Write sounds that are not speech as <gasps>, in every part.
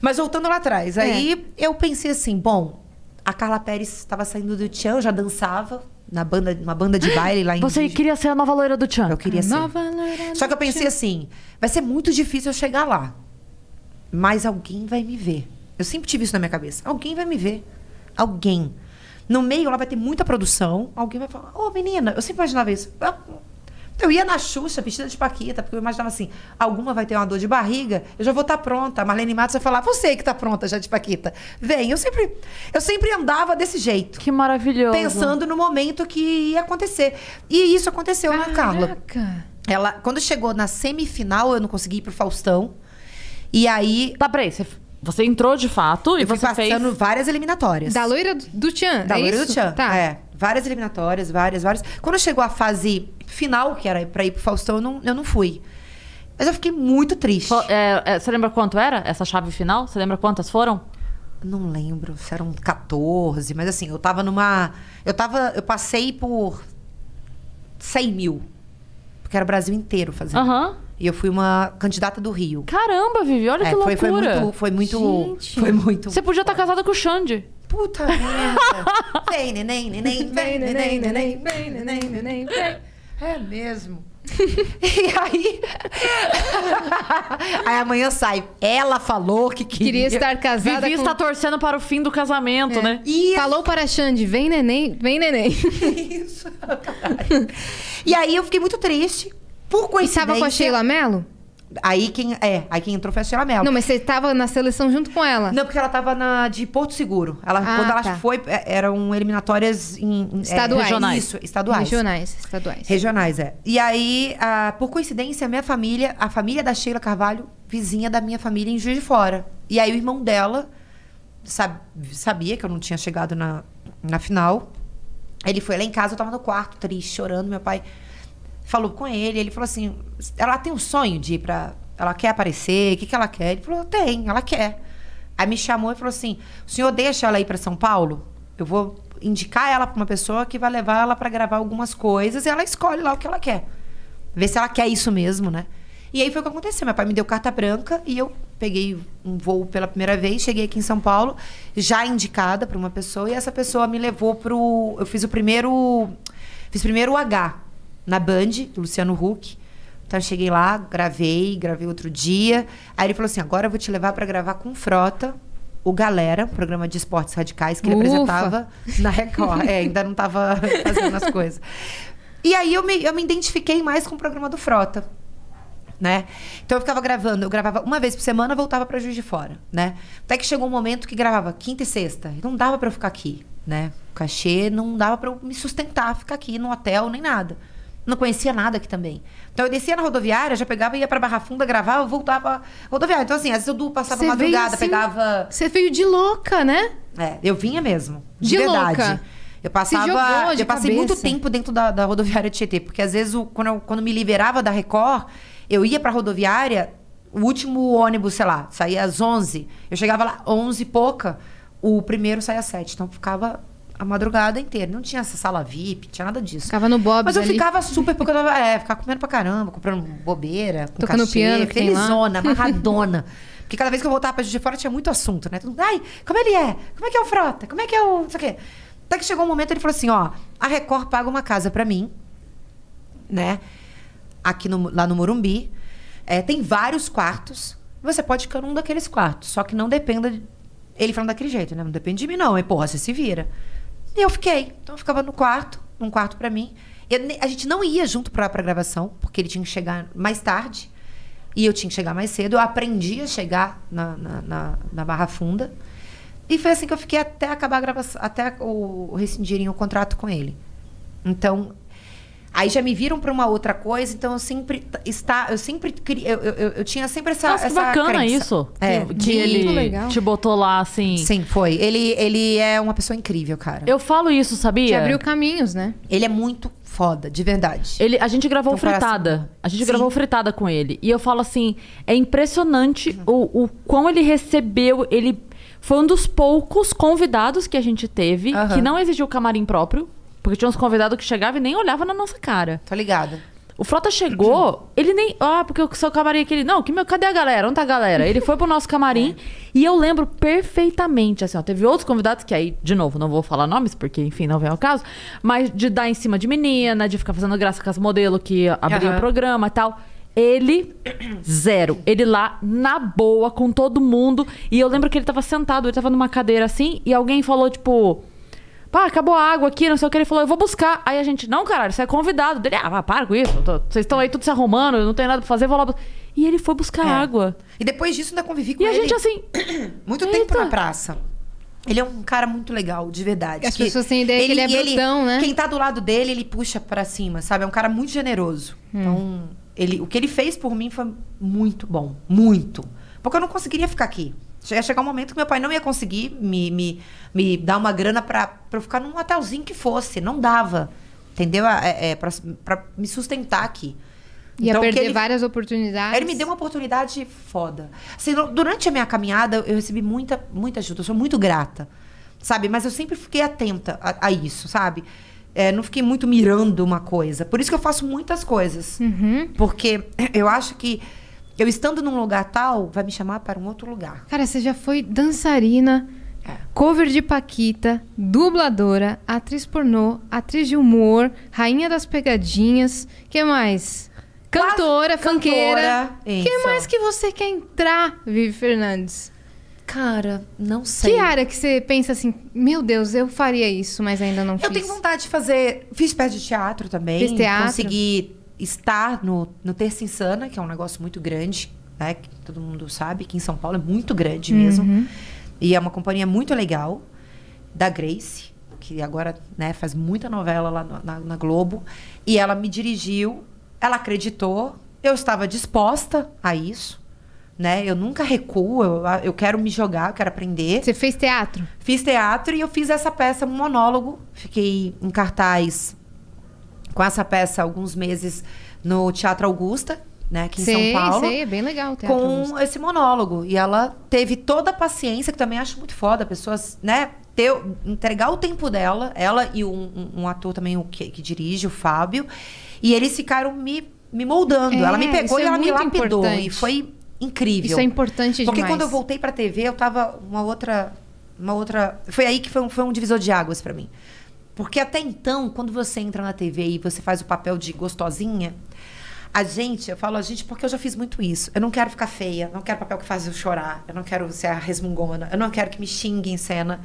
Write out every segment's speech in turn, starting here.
Mas voltando lá atrás, aí eu pensei assim, bom, a Carla Pérez estava saindo do Tchan, eu já dançava na banda, uma banda de <gasps> baile lá em Você de- queria ser a nova loira do Tchan. Eu queria ser. Nova loira Só que eu pensei Tchan. assim, vai ser muito difícil eu chegar lá. Mas alguém vai me ver. Eu sempre tive isso na minha cabeça. Alguém vai me ver. Alguém. No meio lá vai ter muita produção. Alguém vai falar, ô menina, eu sempre imaginava isso. Eu- ia na Xuxa, vestida de Paquita, porque eu imaginava assim, alguma vai ter uma dor de barriga, eu já vou estar pronta. A Marlene Matos vai falar, você que tá pronta já de Paquita. Vem, eu sempre, eu sempre andava desse jeito. Que maravilhoso. Pensando no momento que ia acontecer. E isso aconteceu, né, Carla? Caraca. Ela, quando chegou na semifinal, eu não consegui ir pro Faustão. E aí, Tá, peraí. Você, você entrou de fato e eu você passando fez... várias eliminatórias. Da loira do- do Tchan, Da é Loira isso? do Tchan. Tá. É. Várias eliminatórias, várias, várias. Quando chegou a fase final, que era pra ir pro Faustão, eu não, eu não fui. Mas eu fiquei muito triste. Fo- é, é, você lembra quanto era essa chave final? Você lembra quantas foram? Não lembro se eram 14, mas assim, eu tava numa. Eu tava. Eu passei por 100 mil. Porque era o Brasil inteiro fazendo. Aham. E eu fui uma candidata do Rio. Caramba, Vivi, olha É, que foi, loucura. foi muito. Foi muito. Gente. Foi muito. Você podia estar casada com o Xande. Puta merda. <laughs> Vem, neném, neném, vem, neném, neném, vem, neném, neném, vem. É mesmo. <laughs> e aí. <laughs> aí amanhã sai. Ela falou que queria. Queria estar casada Vivi com... está torcendo para o fim do casamento, né? E Falou para a Xande, vem neném, vem neném. <laughs> isso. caralho. e aí eu fiquei muito triste. Por E coincidência. tava com a Sheila Mello? Aí quem, é, aí quem entrou foi a Sheila Mello. Não, mas você tava na seleção junto com ela. Não, porque ela tava na, de Porto Seguro. Ela, Ah, quando ela tá. foi, é, eram eliminatórias em, em- é, Estaduais. Regionais. Isso, estaduais. Regionais, estaduais. Regionais, é. E aí, ah, por coincidência, a minha família, a família da Sheila Carvalho, vizinha da minha família em Juiz de Fora. E aí o irmão dela sab- sabia que eu não tinha chegado na, na final. Ele foi lá em casa, eu tava no quarto, triste, chorando. Meu pai falou com ele, ele falou assim: ela tem um sonho de ir pra. Ela quer aparecer, o que, que ela quer? Ele falou: tem, ela quer. Aí me chamou e falou assim: o senhor deixa ela ir pra São Paulo? Eu vou indicar ela pra uma pessoa que vai levar ela pra gravar algumas coisas e ela escolhe lá o que ela quer. Ver se ela quer isso mesmo, né? E aí foi o que aconteceu. Meu pai me deu carta branca e eu peguei um voo pela primeira vez, cheguei aqui em São Paulo, já indicada pra uma pessoa, e essa pessoa me levou pro. Eu fiz o primeiro. Fiz primeiro o H na Band, Luciano Huck. Então eu cheguei lá, gravei, gravei outro dia. Aí ele falou assim: agora eu vou te levar pra gravar com Frota, o Galera, um programa de esportes radicais que ele Ufa! apresentava na Record. É, ainda não tava <laughs> fazendo as coisas. E aí eu me, eu me identifiquei mais com o programa do Frota. Né? Então eu ficava gravando, eu gravava uma vez por semana, voltava para Juiz de Fora, né? Até que chegou um momento que gravava quinta e sexta, e não dava para eu ficar aqui, né? O cachê não dava para eu me sustentar, ficar aqui no hotel nem nada. Não conhecia nada aqui também. Então eu descia na rodoviária, já pegava, ia para Barra Funda, gravava, voltava rodoviária. Então assim, às vezes eu passava veio madrugada, assim- pegava Você veio de louca, né? é, eu vinha mesmo. De, De verdade. louca. Eu passava. eu passei muito cabeça. tempo dentro da, da rodoviária de Tietê, porque às vezes, o- quando, eu, quando me liberava da Record, eu ia pra rodoviária, o último ônibus, sei lá, saía às 11. Eu chegava lá 11 e pouca, o primeiro saía às 7. Então eu ficava a madrugada inteira. Não tinha essa sala VIP, tinha nada disso. Ficava no Bob's Mas eu ali. ficava super, porque eu tava, é, ficava comendo pra caramba, comprando bobeira, com Tocando cachê, piano felizona, <laughs> amarradona. Porque cada vez que eu voltava pra Juiz de Fora tinha muito assunto, né? Todo mundo, ai, como ele é? Como é que é o Frota? Como é que é o... não sei o quê. Até que chegou um momento ele falou assim, ó, a Record paga uma casa pra mim, né? Aqui no- lá no Morumbi. É, tem vários quartos. Você pode ficar num daqueles quartos. Só que não dependa... de- Ele falando daquele jeito, né? Não depende de mim, não. E, porra, você se vira. E eu fiquei. Então eu ficava no quarto, num quarto pra mim. Eu a gente não ia junto pra, pra gravação, porque ele tinha que chegar mais tarde. E eu tinha que chegar mais cedo. Eu aprendi a chegar na, na, na- na Barra Funda. E foi assim que eu fiquei até acabar a gravação, até o, o rescindirem o contrato com ele. Então, aí já me viram para uma outra coisa, então eu sempre está, eu sempre eu, eu, eu- eu tinha sempre essa Nossa, que essa bacana crença. isso. É, que, que de- ele legal. te botou lá, assim. Sim, foi. Ele ele é uma pessoa incrível, cara. Eu falo isso, Te sabia? abriu caminhos, né? Ele é muito foda, de verdade. Ele, a gente gravou coração fritada. A gente Sim. gravou fritada com ele. E eu falo assim: é impressionante o, o quão ele recebeu. Ele foi um dos poucos convidados que a gente teve Aham. que não exigiu camarim próprio. Porque tinha uns convidados que chegavam e nem olhavam na nossa cara. Tô ligada. O Frota chegou, ele nem. Ah, porque o seu camarim é aquele. Não, que meu, cadê a galera? Onde tá a galera? Ele foi pro nosso camarim <laughs> e eu lembro perfeitamente, assim, ó. Teve outros convidados que aí, de novo, não vou falar nomes, porque, enfim, não vem ao caso, mas de dar em cima de menina, de ficar fazendo graça com as modelos que abriam Aham. o programa e tal. Ele, <clears throat> zero. Ele lá, na boa, com todo mundo. E eu lembro que ele tava sentado, ele tava numa cadeira assim, e alguém falou, tipo. Pá, acabou a água aqui, não sei o que. Ele falou, eu vou buscar. Aí a gente, não, caralho, você é convidado. Dele, ah, para com isso. tô- Vocês estão aí tudo se arrumando, eu não tenho nada pra fazer, vou lá. bus-" E ele foi buscar É. água. E depois disso ainda convivi com E a ele gente assim. <clears throat> muito Eita. tempo na praça. Ele é um cara muito legal, de verdade. As pessoas têm ideia que ele é e brutão, né? Quem tá do lado dele, ele puxa pra cima, sabe? É um cara muito generoso. Hum. Então, ele, o que ele fez por mim foi muito bom. Muito. Porque eu não conseguiria ficar aqui. Ia chegar um momento que meu pai não ia conseguir me, me, me dar uma grana pra, pra eu ficar num hotelzinho que fosse. Não dava. Entendeu? É, é, pra, pra me sustentar aqui. Ia Então, perder ele- várias oportunidades. ele me deu uma oportunidade foda. Assim, durante a minha caminhada, eu recebi muita, muita ajuda. Eu sou muito grata, sabe? Mas eu sempre fiquei atenta a, a isso, sabe? É, não fiquei muito mirando uma coisa. Por isso que eu faço muitas coisas. Uhum. Porque eu acho que eu estando num lugar tal, vai me chamar para um outro lugar. Cara, você já foi dançarina, É. cover de Paquita, dubladora, atriz pornô, atriz de humor, rainha das pegadinhas. que mais? Cantora, Quase funkeira. cantora, que mais que você quer entrar, Vivi Fernandes? Cara, não sei. Que área que você pensa assim, meu Deus, eu faria isso, mas ainda não Eu fiz? tenho vontade de fazer. Fiz peça de teatro também. Fiz teatro. Consegui estar no, no Terça Insana, que é um negócio muito grande, né? Que todo mundo sabe que em São Paulo é muito grande mesmo. Uhum. E é uma companhia muito legal, da Grace, que agora né, faz muita novela lá no- na, na Globo. E ela me dirigiu, ela acreditou, eu estava disposta a isso. Né? Eu nunca recuo, eu, eu quero me jogar, eu quero aprender. Você fez teatro? Fiz teatro e eu fiz essa peça, um monólogo. Fiquei em cartaz com essa peça alguns meses no Teatro Augusta, né, aqui em São Paulo. sei, é bem legal o teatro. Com Augusto. esse monólogo. E ela teve toda a paciência, que também acho muito foda, a pessoa, né, ter, entregar o tempo dela, ela e um, um- ator também o que, que dirige, o Fábio. E eles ficaram me, me moldando. É, ela me isso pegou é e ela me lapidou. importante. E foi incrível. Isso é importante Porque demais. quando eu voltei pra TV, eu tava uma outra. Uma outra. Foi aí que foi um, foi um divisor de águas pra mim. Porque até então, quando você entra na TV e você faz o papel de gostosinha, a gente, eu falo a gente porque eu já fiz muito isso. Eu não quero ficar feia, não quero papel que faz eu chorar, eu não quero ser a resmungona, eu não quero que me xingue em cena.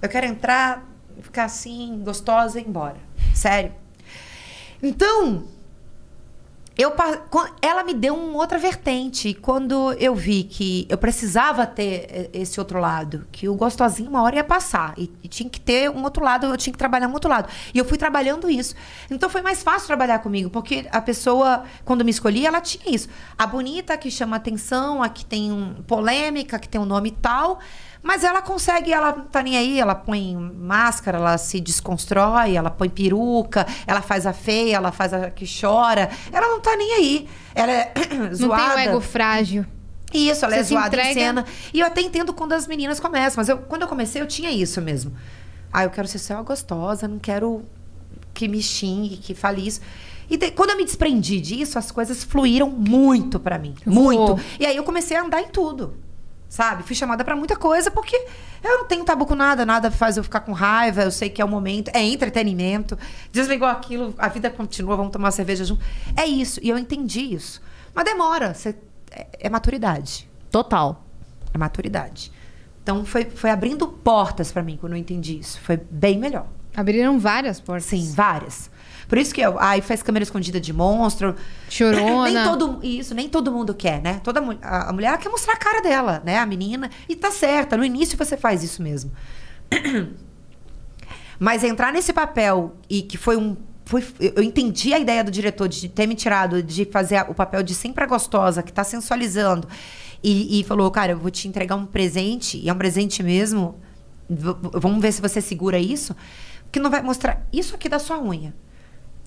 Eu quero entrar, ficar assim, gostosa e ir embora. Sério. Então, eu, ela me deu uma outra vertente. E quando eu vi que eu precisava ter eh, esse outro lado, que o gostosinho uma hora ia passar. E, e tinha que ter um outro lado, eu tinha que trabalhar um outro lado. E eu fui trabalhando isso. Então foi mais fácil trabalhar comigo, porque a pessoa, quando me escolhia, ela tinha isso. A bonita que chama atenção, a que tem um, polêmica, que tem um nome tal. Mas ela consegue, ela não tá nem aí, ela põe máscara, ela se desconstrói, ela põe peruca, ela faz a feia, ela faz a que chora. Ela não tá nem aí. Ela é <clears throat> Não zoada. tem o ego frágil. Isso, ela Você é zoada em entrega- cena. E eu até entendo quando as meninas começam, mas eu, quando eu comecei, eu tinha isso mesmo. Ah, eu quero ser só gostosa, não quero que me xingue, que fale isso. E de- quando eu me desprendi disso, as coisas fluíram muito pra mim. Muito. E aí eu comecei a andar em tudo. Sabe? Fui chamada pra muita coisa porque eu não tenho tabu com nada, nada faz eu ficar com raiva, eu sei que é o momento, é entretenimento. Desligou aquilo, a vida continua, vamos tomar cerveja junto. É isso, e eu entendi isso. Mas demora, você- é, é maturidade. Total. É maturidade. Então foi, foi abrindo portas pra mim quando eu entendi isso. Foi bem melhor. Abriram várias portas. Sim, várias. Por isso que eu, ai, faz câmera escondida de monstro. Chorona. Nem todo isso, nem todo mundo quer, né? Toda a, a mulher quer mostrar a cara dela, né? A menina e tá certa. No início você faz isso mesmo. <clears throat> Mas entrar nesse papel e que foi um foi, eu entendi a ideia do diretor de ter me tirado de fazer o papel de sempre a gostosa, que tá sensualizando. E, e falou, cara, eu vou te entregar um presente, e é um presente mesmo. Vamos ver se você segura isso. Que não vai mostrar isso aqui da sua unha.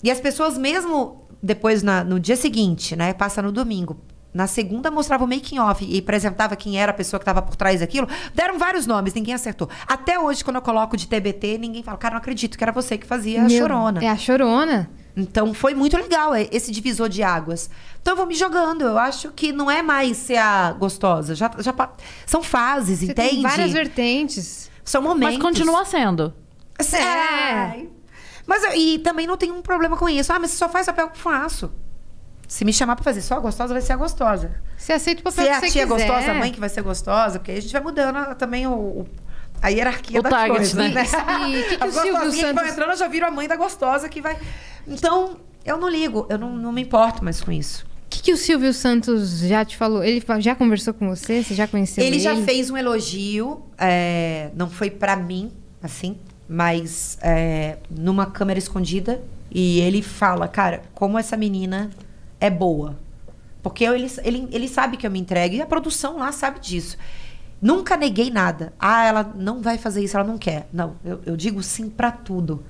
E as pessoas, mesmo depois, na- no dia seguinte, né? Passa no domingo. Na segunda mostrava o making off e apresentava quem era a pessoa que estava por trás daquilo. Deram vários nomes, ninguém acertou. Até hoje, quando eu coloco de TBT, ninguém fala, cara, não acredito que era você que fazia a Meu- chorona. É a chorona. Então foi muito legal é, esse divisor de águas. Então eu vou me jogando. Eu acho que não é mais ser a gostosa. Já, já são fases, Você entende? tem várias vertentes. São momentos. Mas continua sendo. É. Mas eu- e também não tem um problema com isso. Ah, mas você só faz papel que eu faço. Se me chamar pra fazer só a gostosa, vai ser a gostosa. Você aceita o papel Se é que a você tia quiser. gostosa, a mãe que vai ser gostosa, porque aí a gente vai mudando a- também o, o- a hierarquia O das target, coisas, né? E o que, que a o <laughs> gostosinha que vai Santos... entrando, eu já viro a mãe da gostosa que vai. Então, eu não ligo, eu não, não me importo mais com isso. O que, que o Silvio Santos já te falou? Ele já conversou com você? Você já conheceu ele? Ele já fez um elogio, é, não foi pra mim, assim, mas é, numa câmera escondida. E ele fala, cara, como essa menina é boa. Porque eu- ele, ele, ele sabe que eu me entrego e a produção lá sabe disso. Nunca neguei nada. Ah, ela não vai fazer isso, ela não quer. Não, eu, eu digo sim pra tudo.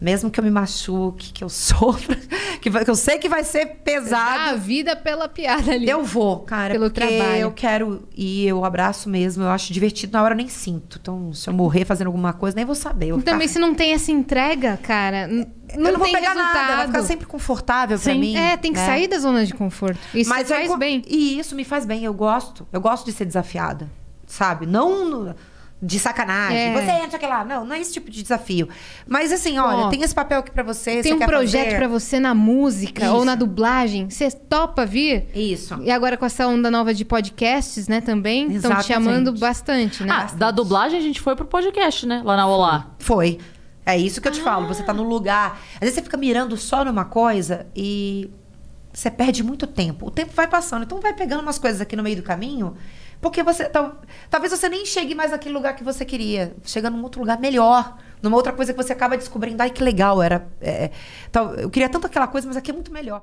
Mesmo que eu me machuque, que eu <laughs> sofra, que, vai- que eu sei que vai ser pesado. Dá a vida pela piada ali. Eu vou, cara, Pelo trabalho. eu quero ir, eu abraço mesmo, eu acho divertido, na hora eu nem sinto. Então, se eu morrer fazendo alguma coisa, nem vou saber. Eu vou também, se não tem essa entrega, cara, não, eu não vou pegar resultado. nada, vai ficar sempre confortável pra Sim. mim. É, tem que né? sair da zona de conforto. Isso Mas eu faz go- bem. E isso me faz bem, eu gosto. Eu gosto de ser desafiada, sabe? Não de sacanagem. É. Você entra aqui lá. Não, não é esse tipo de desafio. Mas assim, olha, Ó, tem esse papel aqui pra você. Tem você um quer projeto pra você na música Isso. ou na dublagem. Você topa vir? Isso. E agora com essa onda nova de podcasts, né, também, estão te chamando bastante, né? Ah, da dublagem a gente foi pro podcast, né? Lá na Olá. Foi. É isso que eu te falo. Você tá no lugar. Às vezes você fica mirando só numa coisa e você perde muito tempo. O tempo vai passando. Então vai pegando umas coisas aqui no meio do caminho. Porque você. tal- talvez você nem chegue mais naquele lugar que você queria. Chega num outro lugar melhor. Numa outra coisa que você acaba descobrindo. Ai, que legal. Era. é, tal- eu queria tanto aquela coisa, mas aqui é muito melhor.